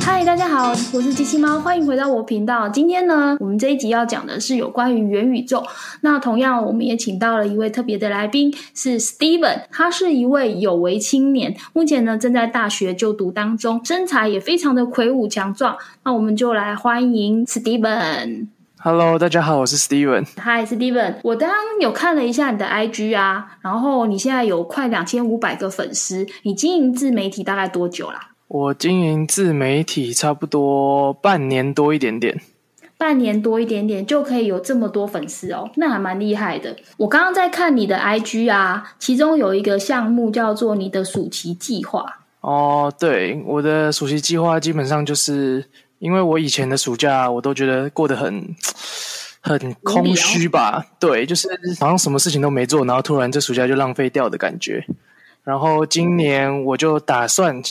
嗨，大家好，我是机器猫，欢迎回到我频道。今天呢，我们这一集要讲的是有关于元宇宙。那同样，我们也请到了一位特别的来宾，是 Steven，他是一位有为青年，目前呢正在大学就读当中，身材也非常的魁梧强壮。那我们就来欢迎 Steven。Hello，大家好，我是 Steven。Hi，Steven，我刚刚有看了一下你的 IG 啊，然后你现在有快两千五百个粉丝，你经营自媒体大概多久啦？我经营自媒体差不多半年多一点点。半年多一点点就可以有这么多粉丝哦，那还蛮厉害的。我刚刚在看你的 IG 啊，其中有一个项目叫做你的暑期计划。哦，对，我的暑期计划基本上就是因为我以前的暑假我都觉得过得很 很空虚吧，对，就是好像什么事情都没做，然后突然这暑假就浪费掉的感觉。然后今年我就打算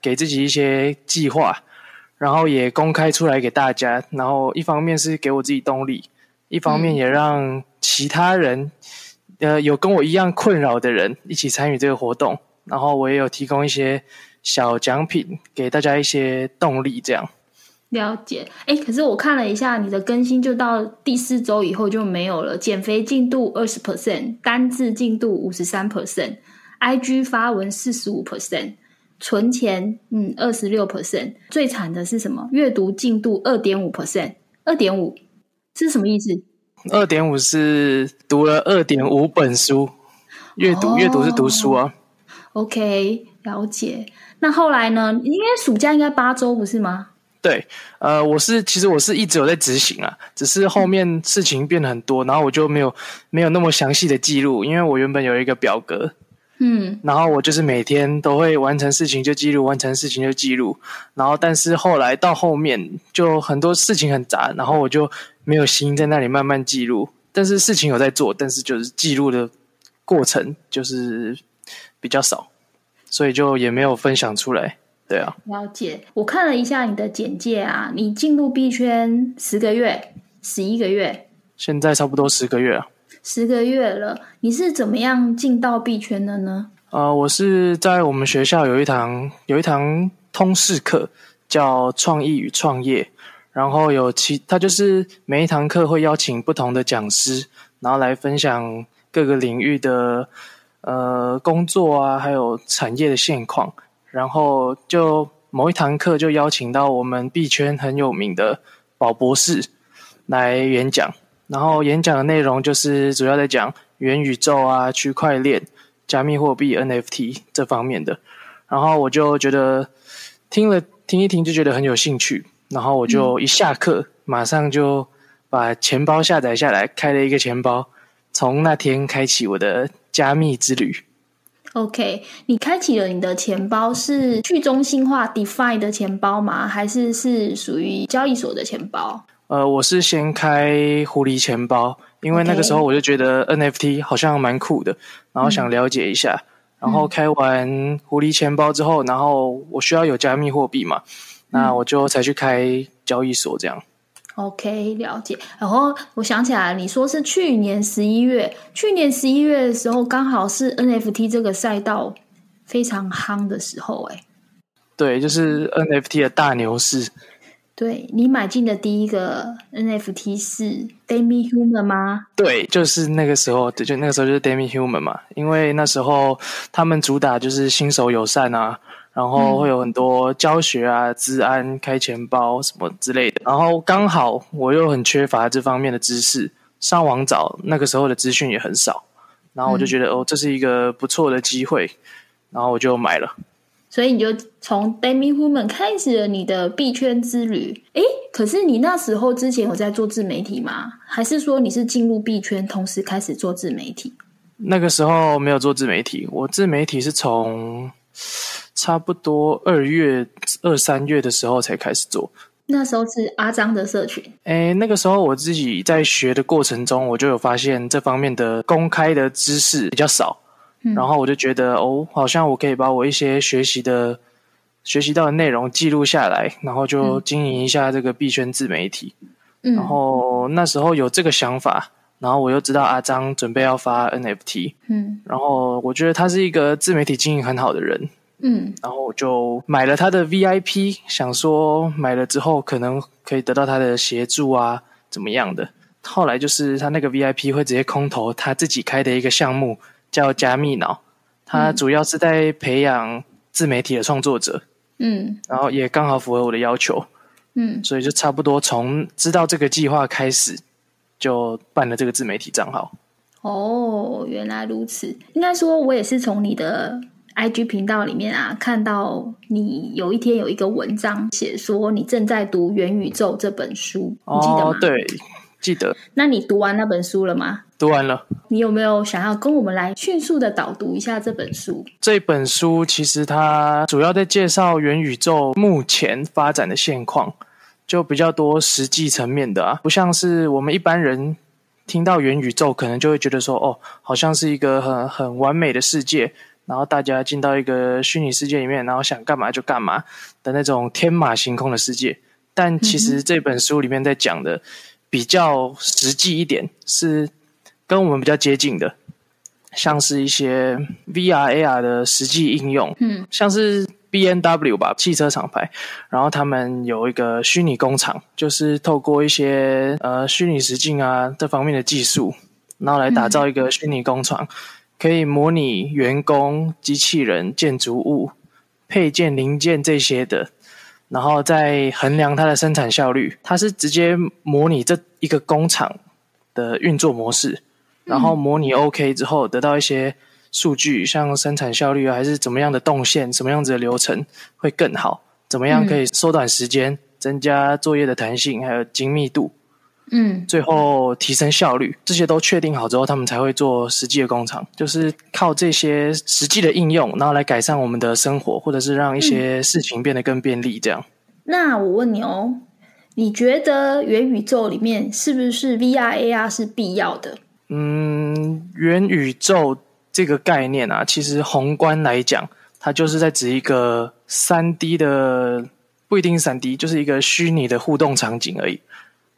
给自己一些计划。然后也公开出来给大家，然后一方面是给我自己动力，一方面也让其他人，呃，有跟我一样困扰的人一起参与这个活动。然后我也有提供一些小奖品给大家一些动力，这样。了解，哎，可是我看了一下你的更新，就到第四周以后就没有了。减肥进度二十 percent，单字进度五十三 percent，IG 发文四十五 percent。存钱，嗯，二十六 percent，最惨的是什么？阅读进度二点五 percent，二点五是什么意思？二点五是读了二点五本书，阅读阅、哦、读是读书啊。OK，了解。那后来呢？应该暑假应该八周不是吗？对，呃，我是其实我是一直有在执行啊，只是后面事情变得很多，然后我就没有没有那么详细的记录，因为我原本有一个表格。嗯，然后我就是每天都会完成事情就记录，完成事情就记录。然后，但是后来到后面就很多事情很杂，然后我就没有心在那里慢慢记录。但是事情有在做，但是就是记录的过程就是比较少，所以就也没有分享出来。对啊，了解。我看了一下你的简介啊，你进入币圈十个月、十一个月，现在差不多十个月啊。十个月了，你是怎么样进到币圈的呢？呃，我是在我们学校有一堂有一堂通识课，叫创意与创业。然后有其他就是每一堂课会邀请不同的讲师，然后来分享各个领域的呃工作啊，还有产业的现况。然后就某一堂课就邀请到我们币圈很有名的宝博士来演讲。然后演讲的内容就是主要在讲元宇宙啊、区块链、加密货币、NFT 这方面的。然后我就觉得听了听一听就觉得很有兴趣，然后我就一下课、嗯、马上就把钱包下载下来，开了一个钱包，从那天开启我的加密之旅。OK，你开启了你的钱包是去中心化 DeFi 的钱包吗？还是是属于交易所的钱包？呃，我是先开狐狸钱包，因为那个时候我就觉得 NFT 好像蛮酷的，然后想了解一下。嗯、然后开完狐狸钱包之后，然后我需要有加密货币嘛，那我就才去开交易所这样。OK，了解。然后我想起来，你说是去年十一月，去年十一月的时候，刚好是 NFT 这个赛道非常夯的时候、欸，哎。对，就是 NFT 的大牛市。对你买进的第一个 NFT 是 Demi Human 吗？对，就是那个时候，对，就那个时候就是 Demi Human 嘛，因为那时候他们主打就是新手友善啊，然后会有很多教学啊、治安、开钱包什么之类的。然后刚好我又很缺乏这方面的知识，上网找那个时候的资讯也很少，然后我就觉得、嗯、哦，这是一个不错的机会，然后我就买了。所以你就从 Demi Human 开始了你的币圈之旅。诶，可是你那时候之前有在做自媒体吗？还是说你是进入币圈同时开始做自媒体？那个时候没有做自媒体，我自媒体是从差不多二月、二三月的时候才开始做。那时候是阿张的社群。诶，那个时候我自己在学的过程中，我就有发现这方面的公开的知识比较少。然后我就觉得哦，好像我可以把我一些学习的、学习到的内容记录下来，然后就经营一下这个币圈自媒体。嗯，然后那时候有这个想法，然后我又知道阿张准备要发 NFT，嗯然后我觉得他是一个自媒体经营很好的人，嗯然后我就买了他的 VIP，想说买了之后可能可以得到他的协助啊，怎么样的。后来就是他那个 VIP 会直接空投他自己开的一个项目，叫加密脑，他主要是在培养自媒体的创作者，嗯然后也刚好符合我的要求，嗯，所以就差不多从知道这个计划开始，就办了这个自媒体账号。哦，原来如此。应该说，我也是从你的 IG 频道里面啊，看到你有一天有一个文章写说你正在读《元宇宙》这本书，你记得吗？哦，对，记得那你读完那本书了吗？读完了。你有没有想要跟我们来迅速的导读一下这本书？这本书其实它主要在介绍元宇宙目前发展的现况，就比较多实际层面的啊，不像是我们一般人听到元宇宙，可能就会觉得说，哦，好像是一个很很完美的世界，然后大家进到一个虚拟世界里面，然后想干嘛就干嘛的那种天马行空的世界。但其实这本书里面在讲的比较实际一点，是跟我们比较接近的。像是一些 VR、AR 的实际应用，嗯，像是 B N W 吧，汽车厂牌，然后他们有一个虚拟工厂，就是透过一些呃虚拟实境啊这方面的技术，然后来打造一个虚拟工厂，可以模拟员工、机器人、建筑物、配件、零件这些的，然后再衡量它的生产效率。它是直接模拟这一个工厂的运作模式。然后模拟 OK 之后，得到一些数据，像生产效率啊，还是怎么样的动线，什么样子的流程会更好？怎么样可以缩短时间，增加作业的弹性，还有精密度，嗯最后提升效率。这些都确定好之后，他们才会做实际的工厂，就是靠这些实际的应用，然后来改善我们的生活，或者是让一些事情变得更便利。这样，那我问你哦，你觉得元宇宙里面是不是 VR、AR 是必要的？嗯，元宇宙这个概念啊，其实宏观来讲，它就是在指一个三 D 的，不一定三 D，就是一个虚拟的互动场景而已。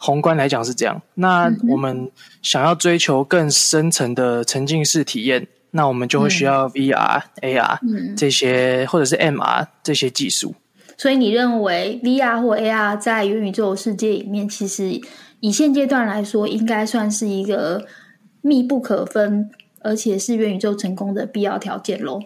宏观来讲是这样。那我们想要追求更深层的沉浸式体验，那我们就会需要 VR、AR 嗯，这些，或者是 MR 这些技术。所以你认为 VR 或 AR 在元宇宙世界里面，其实以现阶段来说，应该算是一个密不可分，而且是元宇宙成功的必要条件喽。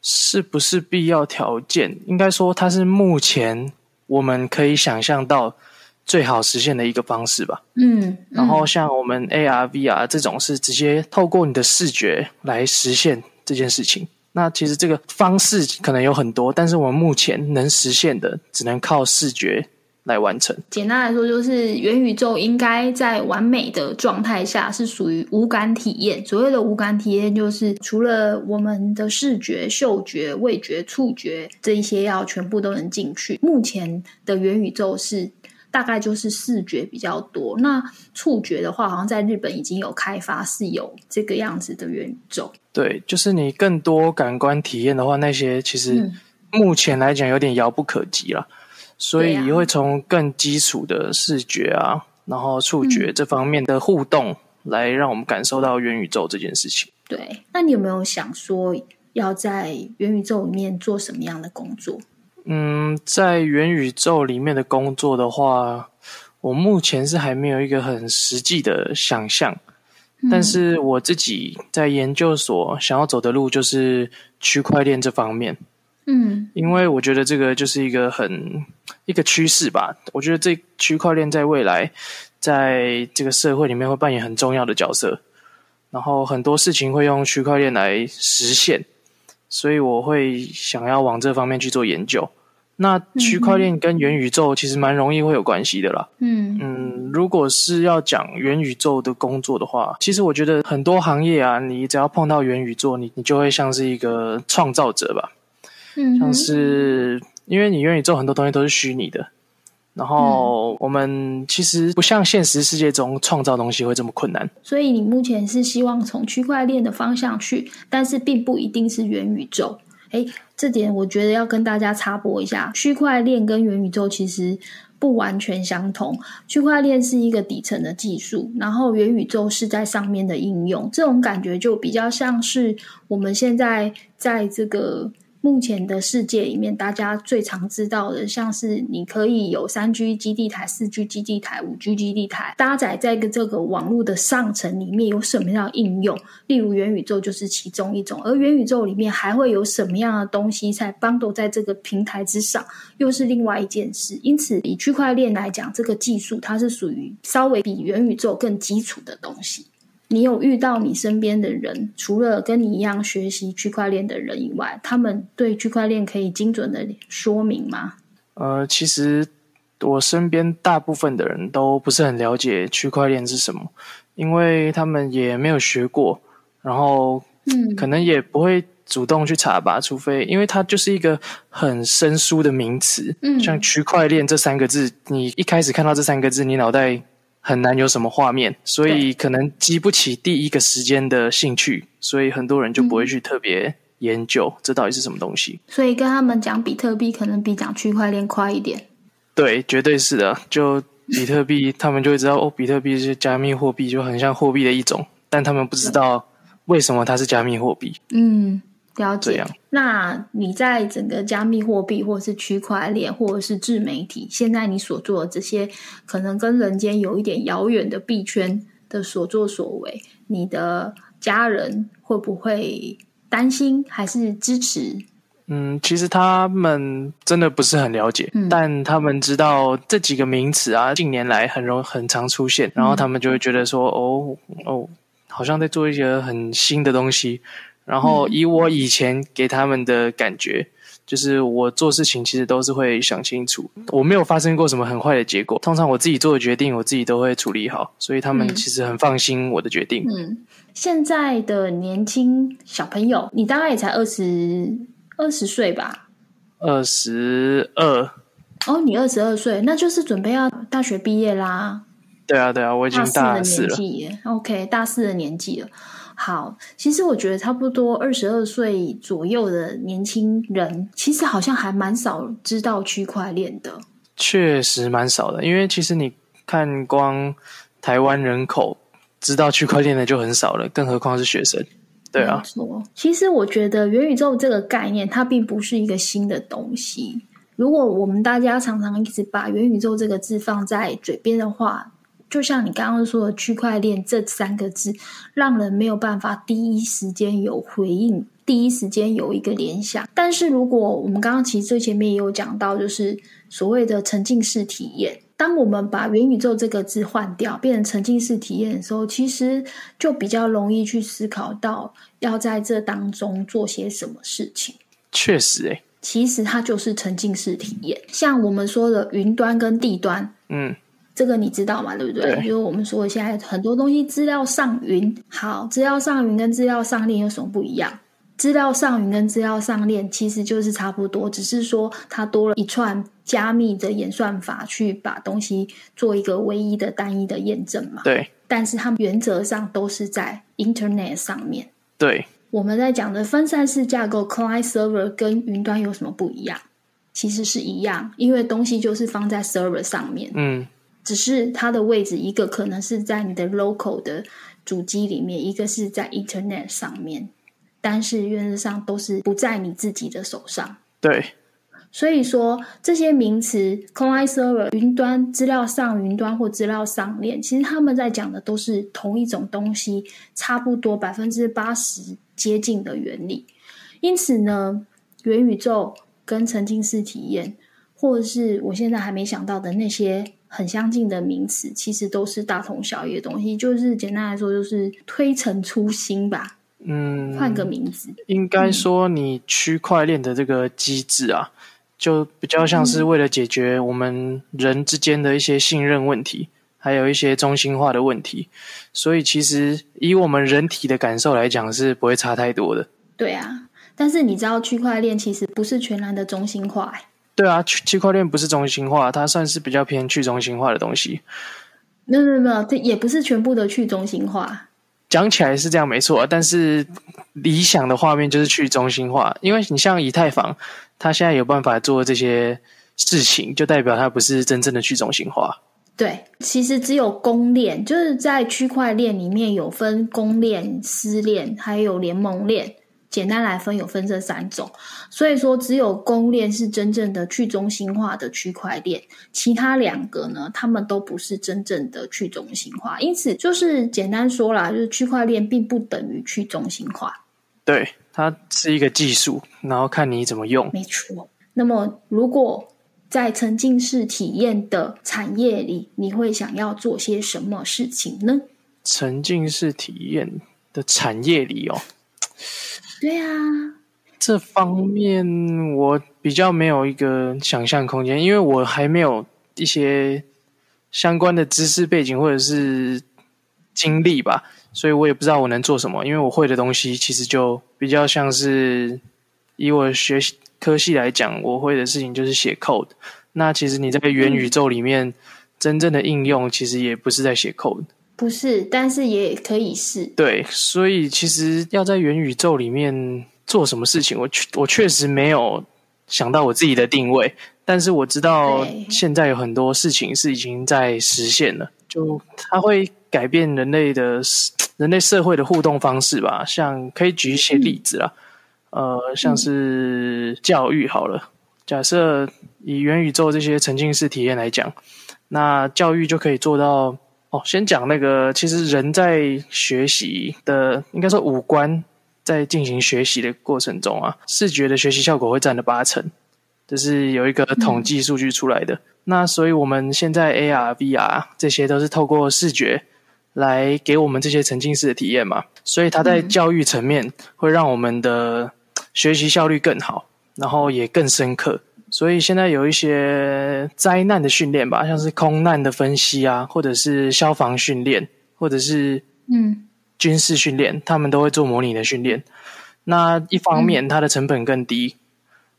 是不是必要条件？应该说，它是目前我们可以想象到最好实现的一个方式吧。嗯，然后像我们 AR、VR 这种是直接透过你的视觉来实现这件事情。那其实这个方式可能有很多，但是我们目前能实现的只能靠视觉来完成。简单来说，就是元宇宙应该在完美的状态下是属于无感体验。所谓的无感体验，就是除了我们的视觉、嗅觉、味觉、触觉这一些要全部都能进去。目前的元宇宙是大概就是视觉比较多，那触觉的话，好像在日本已经有开发，是有这个样子的元宇宙。对，就是你更多感官体验的话，那些其实嗯目前来讲有点遥不可及了，所以会从更基础的视觉啊，然后触觉嗯这方面的互动，来让我们感受到元宇宙这件事情。对，那你有没有想说要在元宇宙里面做什么样的工作？嗯，在元宇宙里面的工作的话，我目前是还没有一个很实际的想象，但是我自己在研究所想要走的路就是区块链这方面，嗯。因为我觉得这个就是一个很一个趋势吧。我觉得这区块链在未来在这个社会里面会扮演很重要的角色，然后很多事情会用区块链来实现，所以我会想要往这方面去做研究。那区块链跟元宇宙其实蛮容易会有关系的啦。嗯嗯，如果是要讲元宇宙的工作的话，其实我觉得很多行业啊，你只要碰到元宇宙，你你就会像是一个创造者吧。嗯，像是因为你元宇宙很多东西都是虚拟的，然后我们其实不像现实世界中创造东西会这么困难。所以你目前是希望从区块链的方向去，但是并不一定是元宇宙。诶，这点我觉得要跟大家插播一下，区块链跟元宇宙其实不完全相同。区块链是一个底层的技术，然后元宇宙是在上面的应用，这种感觉就比较像是我们现在在这个。目前的世界里面，大家最常知道的，像是你可以有三 G 基地台、四 G 基地台、五 G 基地台搭载在个这个网络的上层里面，有什么样的应用？例如元宇宙就是其中一种。而元宇宙里面还会有什么样的东西在帮助在这个平台之上，又是另外一件事。因此，以区块链来讲，这个技术它是属于稍微比元宇宙更基础的东西。你有遇到你身边的人，除了跟你一样学习区块链的人以外，他们对区块链可以精准的说明吗？呃，其实我身边大部分的人都不是很了解区块链是什么，因为他们也没有学过，然后嗯，可能也不会主动去查吧，除非因为它就是一个很生疏的名词，嗯，像区块链这三个字，你一开始看到这三个字，你脑袋。很难有什么画面，所以可能激不起第一个时间的兴趣，所以很多人就不会去特别研究这到底是什么东西。所以跟他们讲比特币，可能比讲区块链快一点。对，绝对是的。就比特币，他们就会知道哦，比特币是加密货币，就很像货币的一种，但他们不知道为什么它是加密货币。嗯。了解。那你在整个加密货币，或者是区块链，或者是自媒体，现在你所做的这些，可能跟人间有一点遥远的币圈的所作所为，你的家人会不会担心，还是支持？嗯，其实他们真的不是很了解，但他们知道这几个名词啊，近年来很容很常出现，然后他们就会觉得说，哦哦，好像在做一些很新的东西。然后以我以前给他们的感觉，就是我做事情其实都是会想清楚，我没有发生过什么很坏的结果。通常我自己做的决定，我自己都会处理好，所以他们其实很放心我的决定。嗯，现在的年轻小朋友，你大概也才二十二十岁吧？二十二。哦，你二十二岁，那就是准备要大学毕业啦。对啊，对啊，我已经大四了。OK，大四的年纪了。好，其实我觉得差不多二十二岁左右的年轻人，其实好像还蛮少知道区块链的。确实蛮少的，因为其实你看，光台湾人口知道区块链的就很少了，更何况是学生。对啊，错。其实我觉得元宇宙这个概念，它并不是一个新的东西。如果我们大家常常一直把元宇宙这个字放在嘴边的话，就像你刚刚说的“区块链”这三个字，让人没有办法第一时间有回应，第一时间有一个联想。但是，如果我们刚刚其实最前面也有讲到，就是所谓的沉浸式体验。当我们把元宇宙这个字换掉，变成沉浸式体验的时候，其实就比较容易去思考到要在这当中做些什么事情。确实，诶其实它就是沉浸式体验。像我们说的云端跟地端，嗯。这个你知道嘛？对不对？就是我们说现在很多东西资料上云，好，资料上云跟资料上链有什么不一样？资料上云跟资料上链其实就是差不多，只是说它多了一串加密的演算法去把东西做一个唯一的单一的验证嘛。对。但是它们原则上都是在 Internet 上面。对。我们在讲的分散式架构 Client Server 跟云端有什么不一样？其实是一样，因为东西就是放在 Server 上面。嗯。只是它的位置，一个可能是在你的 local 的主机里面，一个是在 Internet 上面，但是原则上都是不在你自己的手上。对，所以说这些名词，client server 云端、资料上云端或资料上链，其实他们在讲的都是同一种东西，差不多百分之八十接近的原理。因此呢，元宇宙跟沉浸式体验，或者是我现在还没想到的那些。很相近的名词，其实都是大同小异的东西。就是简单来说，就是推陈出新吧。嗯，换个名字。应该说，你区块链的这个机制啊，就比较像是为了解决我们人之间的一些信任问题，还有一些中心化的问题。所以，其实以我们人体的感受来讲，是不会差太多的。对啊，但是你知道，区块链其实不是全然的中心化。对啊，区区块链不是中心化，它算是比较偏去中心化的东西。没有没有没有，这也不是全部的去中心化。讲起来是这样没错，但是理想的画面就是去中心化，因为你像以太坊，它现在有办法做这些事情，就代表它不是真正的去中心化。对，其实只有公链，就是在区块链里面有分公链、私链，还有联盟链。简单来分，有分这三种。所以说，只有公链是真正的去中心化的区块链，其他两个呢，他们都不是真正的去中心化。因此，就是简单说啦，就是区块链并不等于去中心化。对，它是一个技术，然后看你怎么用。没错。那么，如果在沉浸式体验的产业里，你会想要做些什么事情呢？沉浸式体验的产业里哦，对啊，这方面我比较没有一个想象空间，因为我还没有一些相关的知识背景或者是经历吧，所以我也不知道我能做什么。因为我会的东西其实就比较像是以我学习。科系来讲，我会的事情就是写 code。那其实你在元宇宙里面，真正的应用其实也不是在写 code，不是，但是也可以是。对，所以其实要在元宇宙里面做什么事情，我确我确实没有想到我自己的定位。但是我知道现在有很多事情是已经在实现了，就它会改变人类的人类社会的互动方式吧。像可以举一些例子啦。呃，像是教育好了，假设以元宇宙这些沉浸式体验来讲，那教育就可以做到哦。先讲那个，其实人在学习的，应该说五官在进行学习的过程中啊，视觉的学习效果会占了八成，这是有一个统计数据出来的。那所以我们现在 AR、VR 这些都是透过视觉来给我们这些沉浸式的体验嘛，所以它在教育层面会让我们的。学习效率更好，然后也更深刻，所以现在有一些灾难的训练吧，像是空难的分析啊，或者是消防训练，或者是嗯军事训练，他们都会做模拟的训练。那一方面它的成本更低，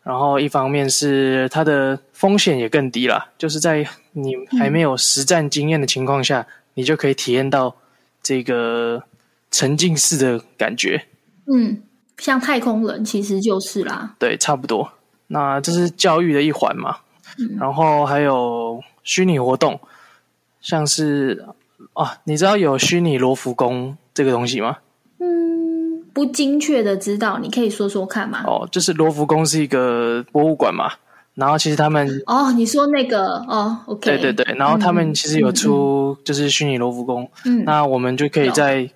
然后一方面是它的风险也更低啦，就是在你还没有实战经验的情况下，你就可以体验到这个沉浸式的感觉。嗯。像太空人其实就是啦，对，差不多。那这是教育的一环嘛，然后还有虚拟活动，像是啊，你知道有虚拟罗浮宫这个东西吗？嗯，不精确的知道，你可以说说看嘛？哦，就是罗浮宫是一个博物馆嘛，然后其实他们哦，你说那个哦，OK，对对对，然后他们其实有出就是虚拟罗浮宫，嗯，那我们就可以在。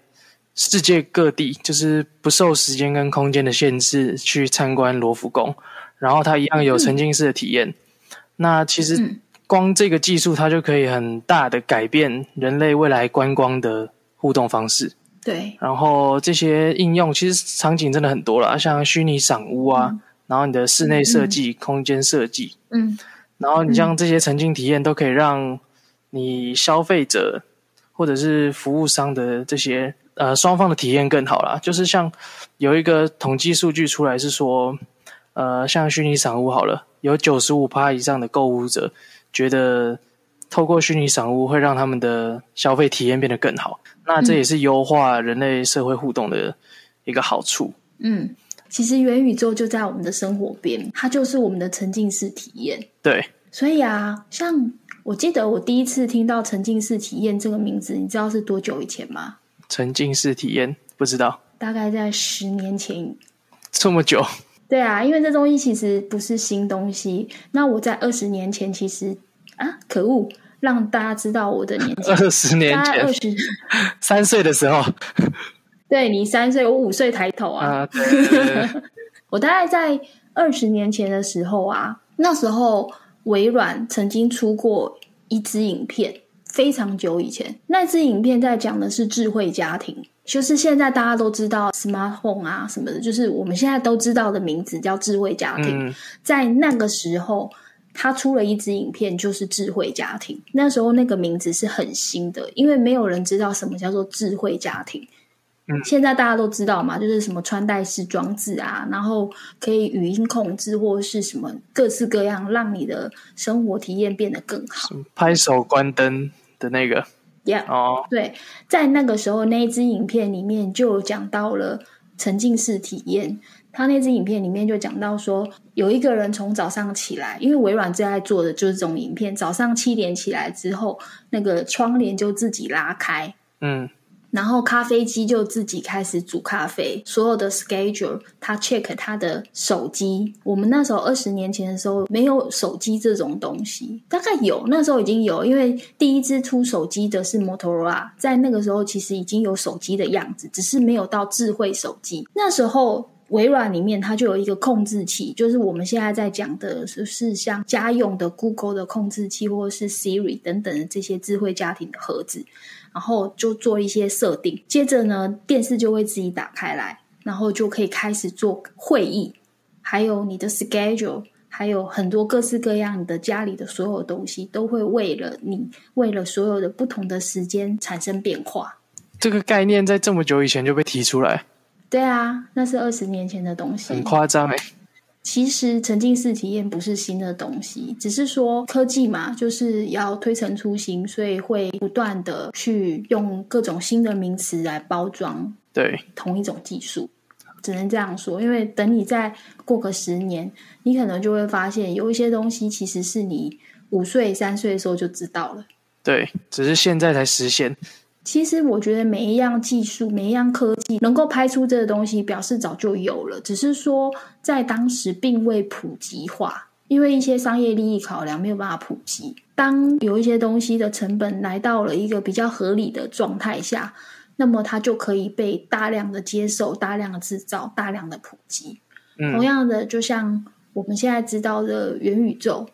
世界各地就是不受时间跟空间的限制去参观罗浮宫，然后它一样有沉浸式的体验。那其实光这个技术，它就可以很大的改变人类未来观光的互动方式。对，然后这些应用其实场景真的很多了，像虚拟赏屋啊，然后你的室内设计、空间设计，嗯，然后你像这些沉浸体验，都可以让你消费者或者是服务商的这些。呃，双方的体验更好啦。就是像有一个统计数据出来是说，呃，像虚拟赏物好了，有九十五趴以上的购物者觉得透过虚拟赏物会让他们的消费体验变得更好。那这也是优化人类社会互动的一个好处。嗯，其实元宇宙就在我们的生活边，它就是我们的沉浸式体验。对，所以啊，像我记得我第一次听到沉浸式体验这个名字，你知道是多久以前吗？沉浸式体验不知道，大概在十年前，这么久？对啊，因为这东西其实不是新东西。那我在二十年前，其实啊，可恶，让大家知道我的年纪。二十年前，二十 三岁的时候，对你三岁，我五岁抬头啊。我大概在二十年前的时候啊，那时候微软曾经出过一支影片。非常久以前，那支影片在讲的是智慧家庭，就是现在大家都知道 smart home 啊什么的，就是我们现在都知道的名字叫智慧家庭。在那个时候，他出了一支影片，就是智慧家庭。那时候那个名字是很新的，因为没有人知道什么叫做智慧家庭。现在大家都知道嘛，就是什么穿戴式装置啊，然后可以语音控制或是什么各式各样，让你的生活体验变得更好。拍手关灯。的那个，Yeah，哦，对，在那个时候那一支影片里面就讲到了沉浸式体验。他那支影片里面就讲到说，有一个人从早上起来，因为微软最爱做的就是这种影片，早上七点起来之后，那个窗帘就自己拉开，嗯，然后咖啡机就自己开始煮咖啡，所有的 schedule 他 check 他的手机。我们那时候二十年前的时候没有手机这种东西，大概有那时候已经有，因为第一支出手机的是 Motorola，在那个时候其实已经有手机的样子，只是没有到智慧手机。那时候。微软里面它就有一个控制器，就是我们现在在讲的，就是像家用的 Google 的控制器，或者是 Siri 等等的这些智慧家庭的盒子，然后就做一些设定，接着呢，电视就会自己打开来，然后就可以开始做会议，还有你的 schedule，还有很多各式各样的家里的所有东西，都会为了你，为了所有的不同的时间产生变化。这个概念在这么久以前就被提出来。对啊，那是二十年前的东西，很夸张哎。其实沉浸式体验不是新的东西，只是说科技嘛，就是要推陈出新，所以会不断的去用各种新的名词来包装。对，同一种技术，只能这样说。因为等你再过个十年，你可能就会发现有一些东西其实是你五岁、三岁的时候就知道了。对，只是现在才实现。其实我觉得每一样技术、每一样科技能够拍出这个东西，表示早就有了，只是说在当时并未普及化，因为一些商业利益考量没有办法普及。当有一些东西的成本来到了一个比较合理的状态下，那么它就可以被大量的接受、大量的制造、大量的普及。同样的，就像我们现在知道的元宇宙。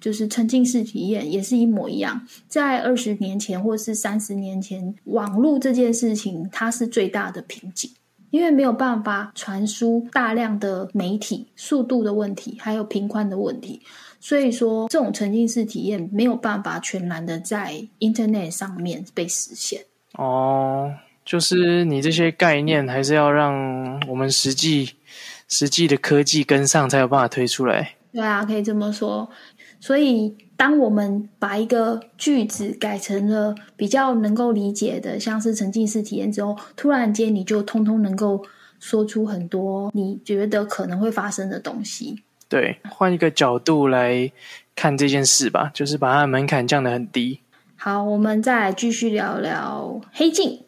就是沉浸式体验也是一模一样，在二十年前或是三十年前，网络这件事情它是最大的瓶颈，因为没有办法传输大量的媒体，速度的问题，还有频宽的问题，所以说这种沉浸式体验没有办法全然的在 Internet 上面被实现。哦，就是你这些概念还是要让我们实际实际的科技跟上，才有办法推出来。对啊，可以这么说。所以，当我们把一个句子改成了比较能够理解的，像是沉浸式体验之后，突然间你就通通能够说出很多你觉得可能会发生的东西。对，换一个角度来看这件事吧，就是把它的门槛降得很低。好，我们再来继续聊聊黑镜。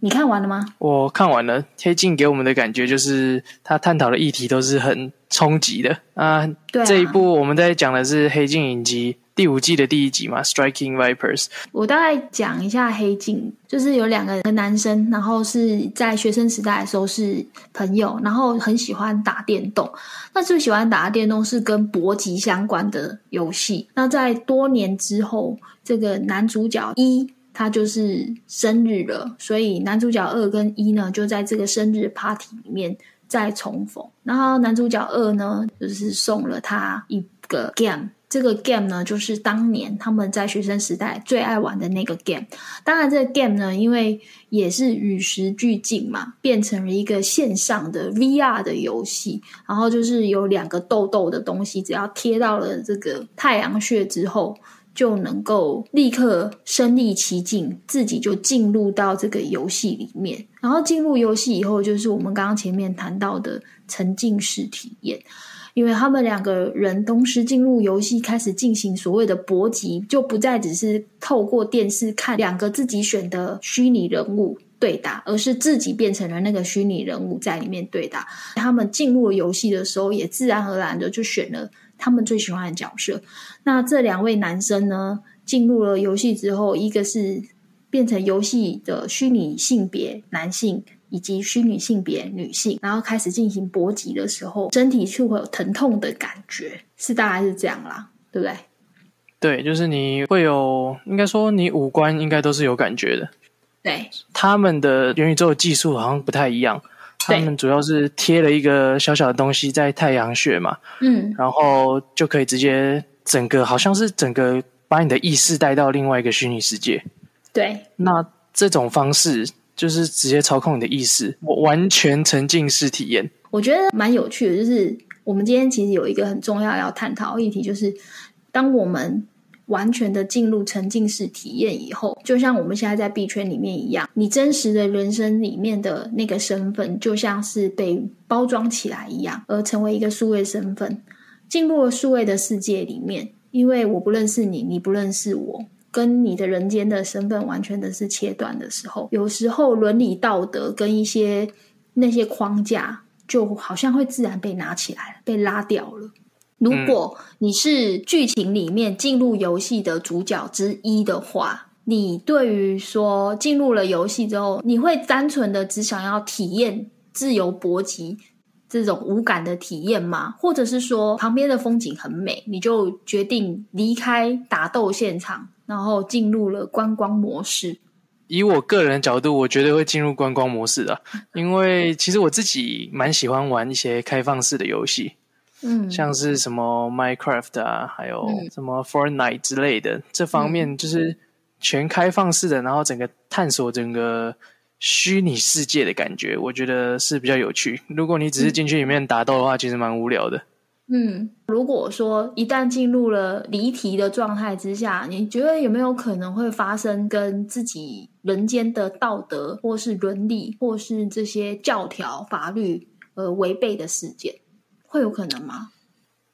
你看完了吗？我看完了，《黑镜》给我们的感觉就是他探讨的议题都是很冲击的啊。这一部我们在讲的是《黑镜》影集第五季的第一集嘛，《Striking Vipers》。我大概讲一下《黑镜》，就是有两个男生，然后是在学生时代的时候是朋友，然后很喜欢打电动。那最喜欢打的电动是跟搏击相关的游戏。那在多年之后，这个男主角一。他就是生日了，所以男主角二跟一呢就在这个生日 party 里面再重逢。然后男主角二呢就是送了他一个 game，这个 game 呢就是当年他们在学生时代最爱玩的那个 game。当然，这个 game 呢因为也是与时俱进嘛，变成了一个线上的 VR 的游戏。然后就是有两个痘痘的东西，只要贴到了这个太阳穴之后。就能够立刻身临其境，自己就进入到这个游戏里面。然后进入游戏以后，就是我们刚刚前面谈到的沉浸式体验。因为他们两个人同时进入游戏，开始进行所谓的搏击，就不再只是透过电视看两个自己选的虚拟人物对打，而是自己变成了那个虚拟人物在里面对打。他们进入游戏的时候，也自然而然的就选了。他们最喜欢的角色。那这两位男生呢？进入了游戏之后，一个是变成游戏的虚拟性别男性，以及虚拟性别女性，然后开始进行搏击的时候，身体就会有疼痛的感觉，是大概是这样啦，对不对？对，就是你会有，应该说你五官应该都是有感觉的。对，他们的元宇宙技术好像不太一样。他们主要是贴了一个小小的东西在太阳穴嘛，嗯，然后就可以直接整个好像是整个把你的意识带到另外一个虚拟世界。对，那这种方式就是直接操控你的意识，我完全沉浸式体验。我觉得蛮有趣的，就是我们今天其实有一个很重要要探讨议题，就是当我们完全的进入沉浸式体验以后，就像我们现在在币圈里面一样，你真实的人生里面的那个身份，就像是被包装起来一样，而成为一个数位身份，进入了数位的世界里面。因为我不认识你，你不认识我，跟你的人间的身份完全的是切断的时候，有时候伦理道德跟一些那些框架，就好像会自然被拿起来，被拉掉了。如果你是剧情里面进入游戏的主角之一的话，你对于说进入了游戏之后，你会单纯的只想要体验自由搏击这种无感的体验吗？或者是说旁边的风景很美，你就决定离开打斗现场，然后进入了观光模式？以我个人角度，我绝对会进入观光模式的，因为其实我自己蛮喜欢玩一些开放式的游戏。嗯，像是什么 Minecraft 啊，还有什么 Fortnite 之类的，这方面就是全开放式的，然后整个探索整个虚拟世界的感觉，我觉得是比较有趣。如果你只是进去里面打斗的话，其实蛮无聊的。嗯，如果说一旦进入了离题的状态之下，你觉得有没有可能会发生跟自己人间的道德，或是伦理，或是这些教条法律呃违背的事件？会有可能吗？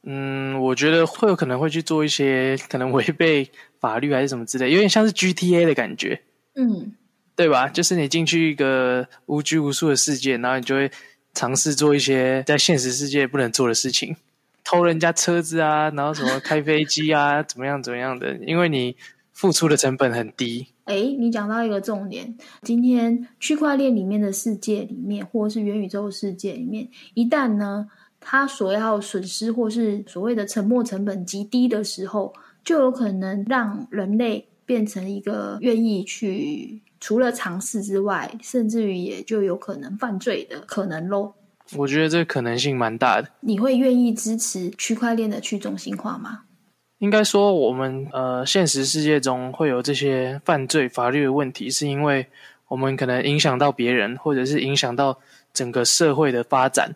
嗯，我觉得会有可能会去做一些 可能违背法律还是什么之类，有点像是 GTA 的感觉，嗯，对吧？就是你进去一个无拘无束的世界，然后你就会尝试做一些在现实世界不能做的事情，偷人家车子啊，然后什么开飞机啊，怎么样怎么样的，因为你付出的成本很低。哎，你讲到一个重点，今天区块链里面的世界里面，或者是元宇宙世界里面，一旦呢？他所要损失或是所谓的沉没成本极低的时候，就有可能让人类变成一个愿意去除了尝试之外，甚至于也就有可能犯罪的可能喽。我觉得这可能性蛮大的。你会愿意支持区块链的去中心化吗？应该说，我们呃现实世界中会有这些犯罪法律的问题，是因为我们可能影响到别人，或者是影响到整个社会的发展。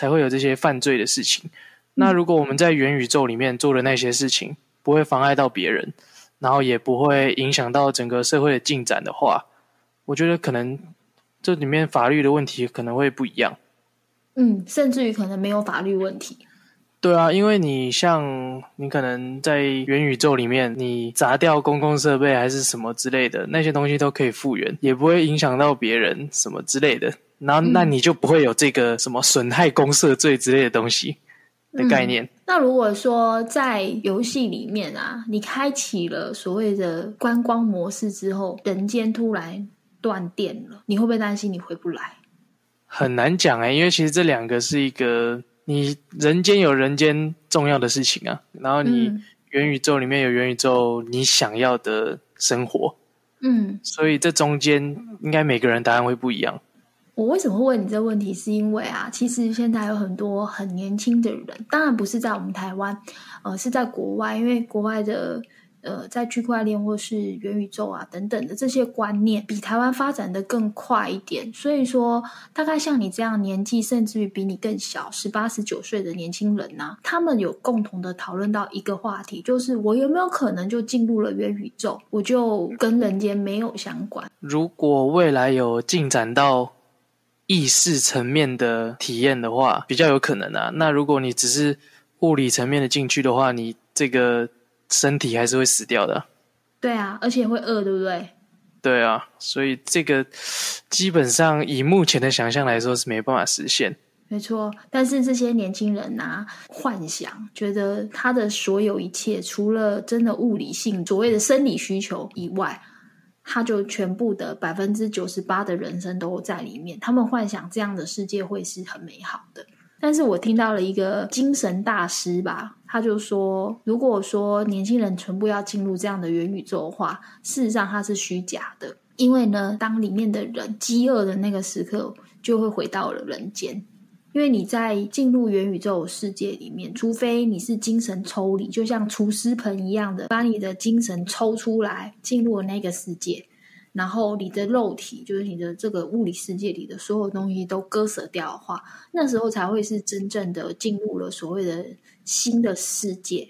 才会有这些犯罪的事情。那如果我们在元宇宙里面做的那些事情不会妨碍到别人，然后也不会影响到整个社会的进展的话，我觉得可能这里面法律的问题可能会不一样。嗯，甚至于可能没有法律问题。对啊，因为你像你可能在元宇宙里面，你砸掉公共设备还是什么之类的，那些东西都可以复原，也不会影响到别人什么之类的。然后，那你就不会有这个什么损害公社罪之类的东西的概念。那如果说在游戏里面啊，你开启了所谓的观光模式之后，人间突然断电了，你会不会担心你回不来？很难讲哎，因为其实这两个是一个，你人间有人间重要的事情啊，然后你元宇宙里面有元宇宙你想要的生活，嗯，所以这中间应该每个人答案会不一样。我为什么会问你这个问题？是因为啊，其实现在有很多很年轻的人，当然不是在我们台湾，呃，是在国外，因为国外的呃，在区块链或是元宇宙啊等等的这些观念，比台湾发展的更快一点。所以说，大概像你这样年纪，甚至于比你更小，十八、十九岁的年轻人呢，他们有共同的讨论到一个话题，就是我有没有可能就进入了元宇宙，我就跟人间没有相关。如果未来有进展到。意识层面的体验的话，比较有可能啊。那如果你只是物理层面的进去的话，你这个身体还是会死掉的。对啊，而且会饿，对不对？对啊，所以这个基本上以目前的想象来说是没办法实现。没错，但是这些年轻人呐，幻想觉得他的所有一切，除了真的物理性所谓的生理需求以外。他就全部的百分之九十八的人生都在里面，他们幻想这样的世界会是很美好的。但是我听到了一个精神大师吧，他就说，如果说年轻人全部要进入这样的元宇宙的话，事实上它是虚假的，因为呢，当里面的人饥饿的那个时刻，就会回到了人间。因为你在进入元宇宙世界里面，除非你是精神抽离，就像厨师盆一样的，把你的精神抽出来，进入了那个世界，然后你的肉体，就是你的这个物理世界里的所有东西都割舍掉的话，那时候才会是真正的进入了所谓的新的世界。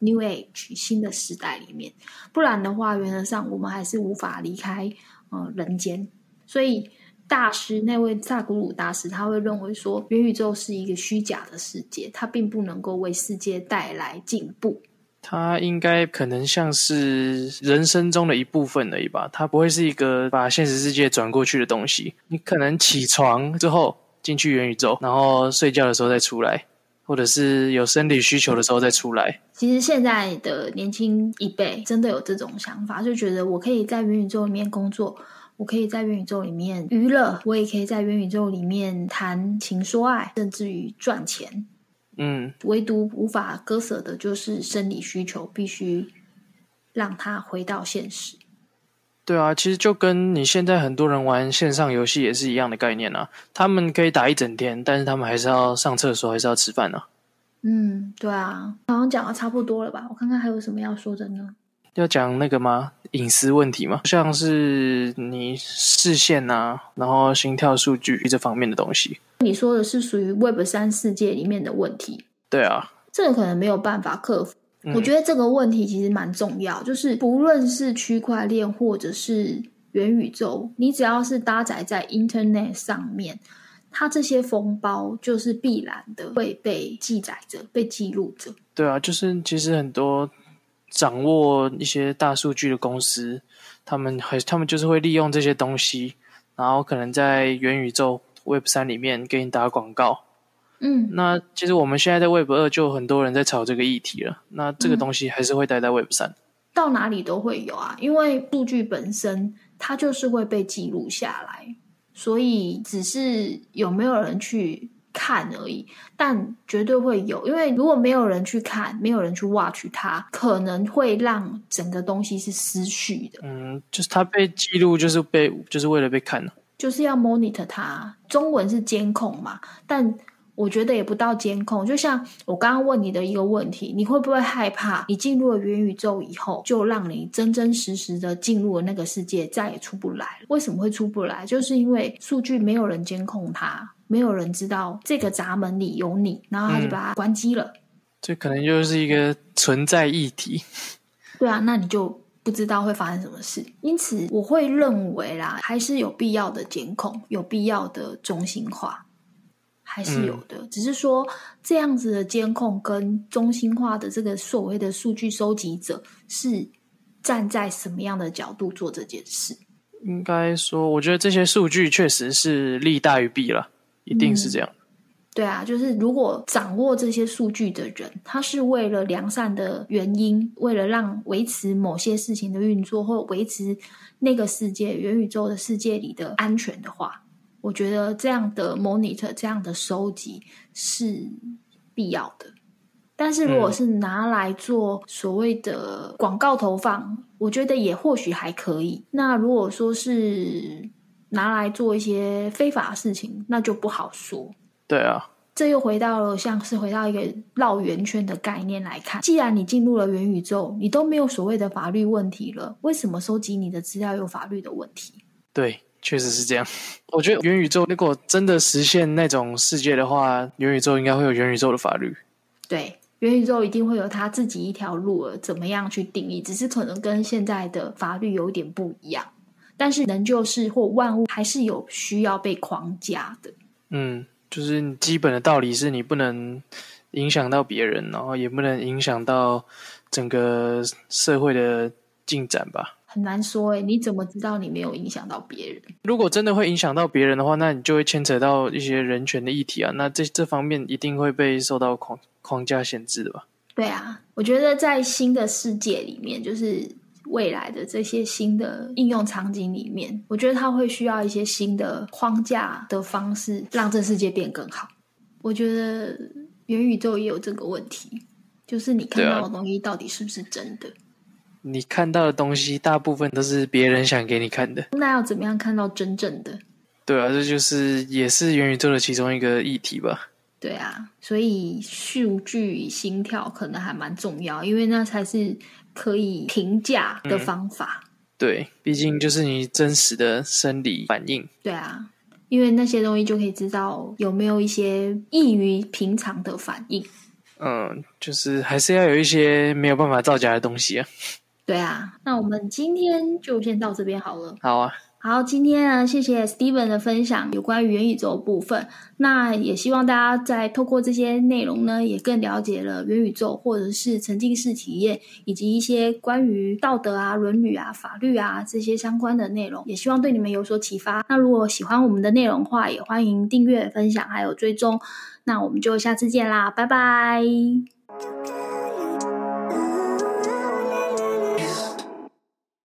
New Age 新的时代里面，不然的话，原则上我们还是无法离开呃人间。所以大师那位萨古鲁大师他会认为说，元宇宙是一个虚假的世界，它并不能够为世界带来进步。它应该可能像是人生中的一部分而已吧，它不会是一个把现实世界转过去的东西。你可能起床之后进去元宇宙，然后睡觉的时候再出来。或者是有生理需求的时候再出来。其实现在的年轻一辈真的有这种想法，就觉得我可以在元宇宙里面工作，我可以在元宇宙里面娱乐，我也可以在元宇宙里面谈情说爱，甚至于赚钱。嗯，唯独无法割舍的就是生理需求，必须让它回到现实。对啊，其实就跟你现在很多人玩线上游戏也是一样的概念啊。他们可以打一整天，但是他们还是要上厕所，还是要吃饭呢。嗯，对啊，好像讲的差不多了吧？我看看还有什么要说的呢？要讲那个吗？隐私问题吗？像是你视线啊，然后心跳数据这方面的东西。你说的是属于 Web 三世界里面的问题。对啊，这个可能没有办法克服。我觉得这个问题其实蛮重要，就是不论是区块链或者是元宇宙，你只要是搭载在 Internet 上面，它这些封包就是必然的会被记载着、被记录着。对啊，就是其实很多掌握一些大数据的公司，他们很他们就是会利用这些东西，然后可能在元宇宙 Web 三里面给你打广告。嗯，那其实我们现在在 Web 二就很多人在炒这个议题了。那这个东西还是会待在 Web 三，到哪里都会有啊，因为数据本身它就是会被记录下来，所以只是有没有人去看而已。但绝对会有，因为如果没有人去看，没有人去 watch 它，可能会让整个东西是失序的。嗯，就是它被记录，就是被就是为了被看就是要 monitor 它。中文是监控嘛，但。我觉得也不到监控，就像我刚刚问你的一个问题，你会不会害怕你进入了元宇宙以后，就让你真真实实的进入了那个世界，再也出不来？为什么会出不来？就是因为数据没有人监控它，没有人知道这个闸门里有你，然后他就把它关机了。这可能就是一个存在议题。对啊，那你就不知道会发生什么事。因此，我会认为啦，还是有必要的监控，有必要的中心化。还是有的，只是说这样子的监控跟中心化的这个所谓的数据收集者是站在什么样的角度做这件事？应该说，我觉得这些数据确实是利大于弊了，一定是这样。对啊，就是如果掌握这些数据的人，他是为了良善的原因，为了让维持某些事情的运作，或维持那个世界元宇宙的世界里的安全的话。我觉得这样的 monitor 这样的收集是必要的，但是如果是拿来做所谓的广告投放，我觉得也或许还可以。那如果说是拿来做一些非法的事情，那就不好说。对啊，这又回到了像是回到一个绕圆圈的概念来看。既然你进入了元宇宙，你都没有所谓的法律问题了，为什么收集你的资料有法律的问题？对。确实是这样，我觉得元宇宙如果真的实现那种世界的话，元宇宙应该会有元宇宙的法律。对，元宇宙一定会有他自己一条路，怎么样去定义？只是可能跟现在的法律有点不一样，但是人就是或万物还是有需要被框架的。嗯，就是基本的道理是你不能影响到别人，然后也不能影响到整个社会的进展吧。很难说哎，你怎么知道你没有影响到别人？如果真的会影响到别人的话，那你就会牵扯到一些人权的议题啊。那这这方面一定会被受到框框架限制的吧？对啊，我觉得在新的世界里面，就是未来的这些新的应用场景里面，我觉得它会需要一些新的框架的方式，让这世界变更好。我觉得元宇宙也有这个问题，就是你看到的东西到底是不是真的？你看到的东西大部分都是别人想给你看的，那要怎么样看到真正的？对啊，这就是也是元宇宙的其中一个议题吧。对啊，所以数据心跳可能还蛮重要，因为那才是可以评价的方法。对，毕竟就是你真实的生理反应。对啊，因为那些东西就可以知道有没有一些异于平常的反应。嗯，就是还是要有一些没有办法造假的东西啊。对啊，那我们今天就先到这边好了。好啊。好，今天呢，谢谢 Steven 的分享，有关于元宇宙部分。那也希望大家在透过这些内容呢，也更了解了元宇宙，或者是沉浸式体验，以及一些关于道德啊、伦理啊、法律啊这些相关的内容。也希望对你们有所启发。那如果喜欢我们的内容的话，也欢迎订阅、分享还有追踪。那我们就下次见啦，拜拜。